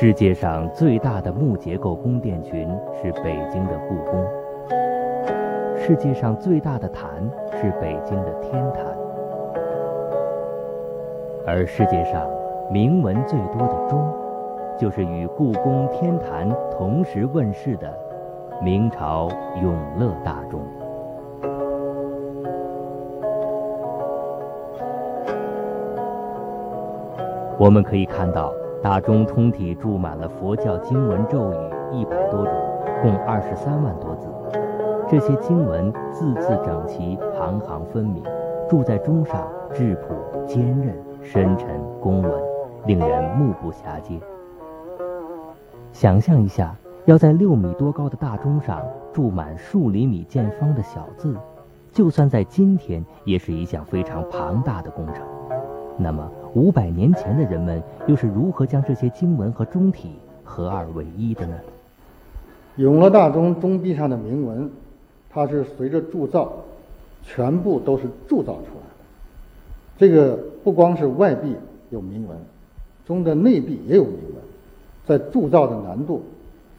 世界上最大的木结构宫殿群是北京的故宫，世界上最大的坛是北京的天坛，而世界上铭文最多的钟，就是与故宫天坛同时问世的明朝永乐大钟。我们可以看到。大钟通体注满了佛教经文咒语一百多种，共二十三万多字。这些经文字字整齐，行行分明，注在钟上质朴坚韧、深沉公文，令人目不暇接。想象一下，要在六米多高的大钟上注满数厘米见方的小字，就算在今天，也是一项非常庞大的工程。那么，五百年前的人们又是如何将这些经文和钟体合二为一的呢？永乐大钟钟壁上的铭文，它是随着铸造，全部都是铸造出来的。这个不光是外壁有铭文，钟的内壁也有铭文。在铸造的难度，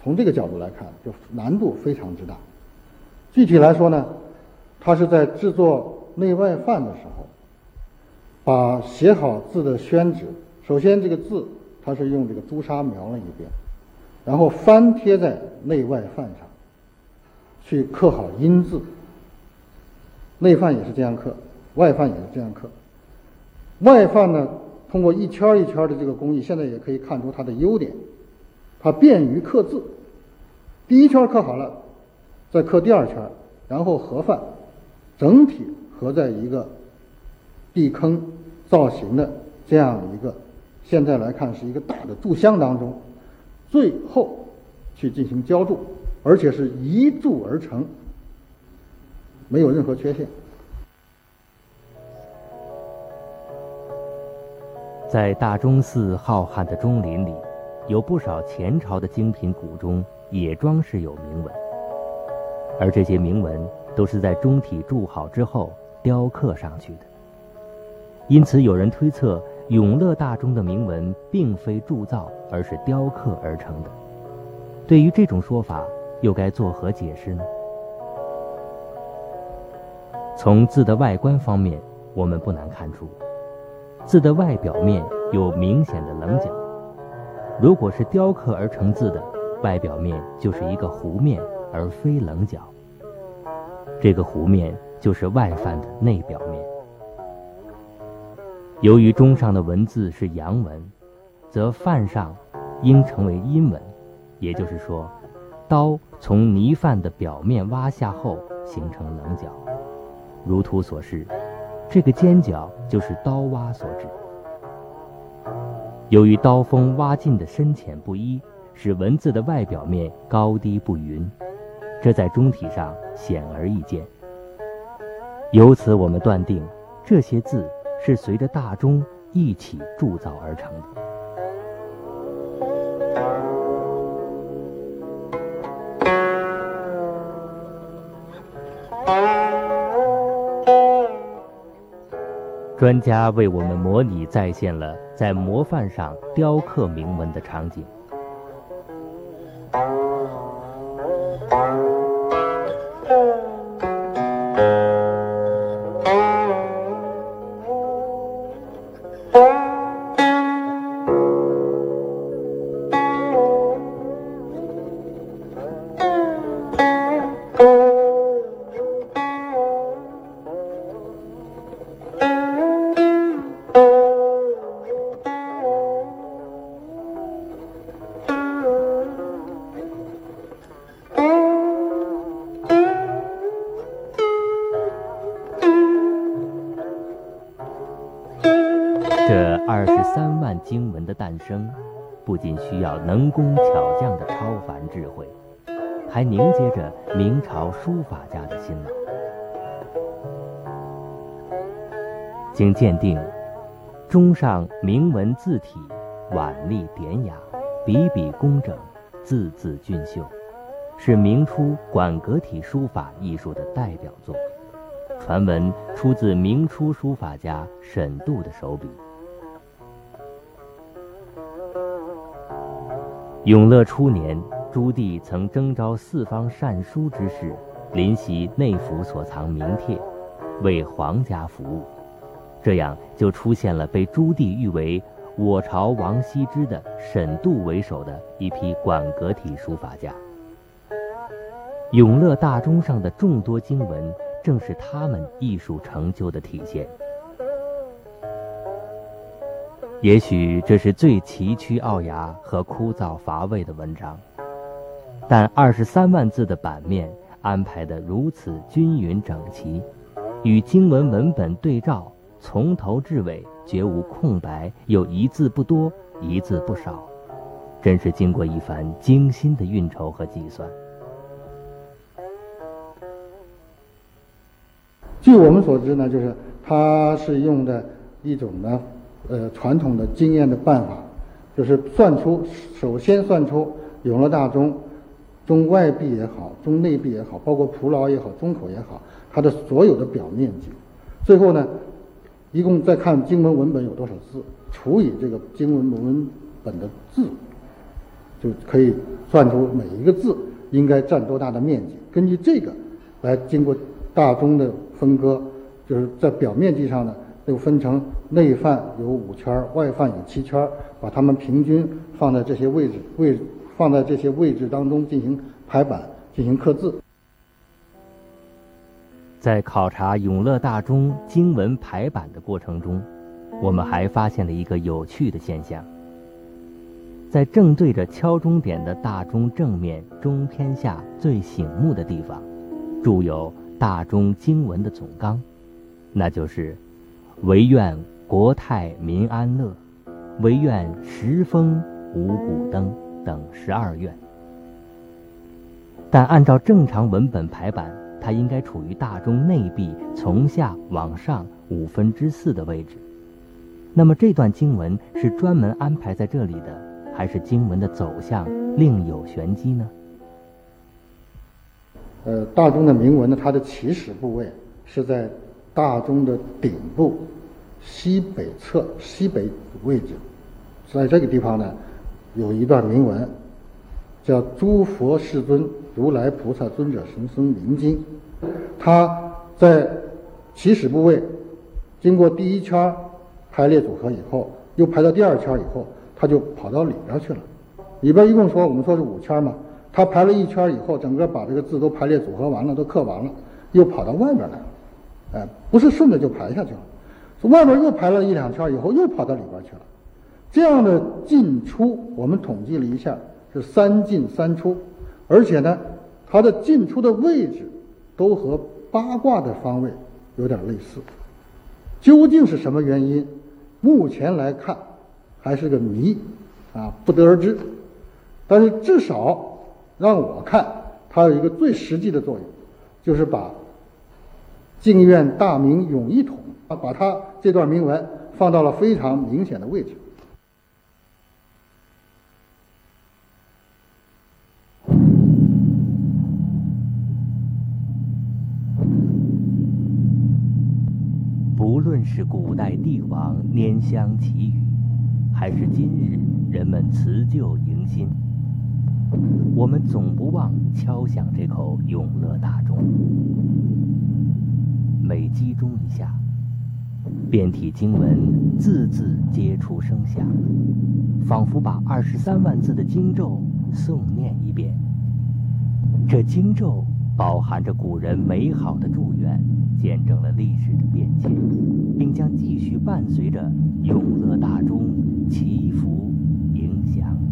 从这个角度来看，就难度非常之大。具体来说呢，它是在制作内外范的时候。把写好字的宣纸，首先这个字它是用这个朱砂描了一遍，然后翻贴在内外范上，去刻好音字。内范也是这样刻，外范也是这样刻。外范呢，通过一圈一圈的这个工艺，现在也可以看出它的优点，它便于刻字。第一圈刻好了，再刻第二圈，然后合范，整体合在一个。地坑造型的这样一个，现在来看是一个大的柱箱当中，最后去进行浇铸，而且是一铸而成，没有任何缺陷。在大钟寺浩瀚的钟林里，有不少前朝的精品古钟也装饰有铭文，而这些铭文都是在钟体铸好之后雕刻上去的。因此，有人推测永乐大钟的铭文并非铸造，而是雕刻而成的。对于这种说法，又该作何解释呢？从字的外观方面，我们不难看出，字的外表面有明显的棱角。如果是雕刻而成字的，外表面就是一个弧面，而非棱角。这个弧面就是外范的内表面。由于钟上的文字是阳文，则范上应成为阴文，也就是说，刀从泥范的表面挖下后形成棱角。如图所示，这个尖角就是刀挖所致。由于刀锋挖进的深浅不一，使文字的外表面高低不匀，这在钟体上显而易见。由此，我们断定这些字。是随着大钟一起铸造而成的。专家为我们模拟再现了在模范上雕刻铭文的场景。三万经文的诞生，不仅需要能工巧匠的超凡智慧，还凝结着明朝书法家的辛劳。经鉴定，钟上铭文字体婉丽典雅，笔笔工整，字字俊秀，是明初馆阁体书法艺术的代表作。传闻出自明初书法家沈度的手笔。永乐初年，朱棣曾征召四方善书之士，临习内府所藏名帖，为皇家服务。这样就出现了被朱棣誉为“我朝王羲之”的沈度为首的一批馆阁体书法家。永乐大钟上的众多经文，正是他们艺术成就的体现。也许这是最崎岖拗牙和枯燥乏味的文章，但二十三万字的版面安排得如此均匀整齐，与经文文本对照，从头至尾绝无空白，又一字不多，一字不少，真是经过一番精心的运筹和计算。据我们所知呢，就是它是用的一种呢。呃，传统的经验的办法，就是算出，首先算出永乐大钟，钟外壁也好，钟内壁也好，包括蒲牢也好，钟口也好，它的所有的表面积。最后呢，一共再看经文文本有多少字，除以这个经文文本的字，就可以算出每一个字应该占多大的面积。根据这个来经过大钟的分割，就是在表面积上呢。又分成内范有五圈，外范有七圈，把它们平均放在这些位置位放在这些位置当中进行排版，进行刻字。在考察永乐大钟经文排版的过程中，我们还发现了一个有趣的现象：在正对着敲钟点的大钟正面钟偏下最醒目的地方，铸有大钟经文的总纲，那就是。唯愿国泰民安乐，唯愿时风五谷登等十二愿。但按照正常文本排版，它应该处于大钟内壁从下往上五分之四的位置。那么这段经文是专门安排在这里的，还是经文的走向另有玄机呢？呃，大钟的铭文呢，它的起始部位是在。大钟的顶部西北侧西北位置，在这个地方呢，有一段铭文，叫“诸佛世尊，如来菩萨尊者神僧名经”。它在起始部位经过第一圈排列组合以后，又排到第二圈以后，它就跑到里边去了。里边一共说我们说是五圈嘛，它排了一圈以后，整个把这个字都排列组合完了，都刻完了，又跑到外边来了。哎，不是顺着就排下去了，从外边又排了一两圈以后，又跑到里边去了。这样的进出，我们统计了一下，是三进三出，而且呢，它的进出的位置都和八卦的方位有点类似。究竟是什么原因？目前来看还是个谜，啊，不得而知。但是至少让我看，它有一个最实际的作用，就是把。敬愿大明永一统啊，把它这段铭文放到了非常明显的位置。不论是古代帝王拈香祈雨，还是今日人们辞旧迎新，我们总不忘敲响这口永乐大钟。被击中一下遍体经文字字皆出声响仿佛把二十三万字的经咒诵念一遍。这经咒包含着古人美好的祝愿见证了历史的变迁并将继续伴随着永乐大钟祈福迎祥。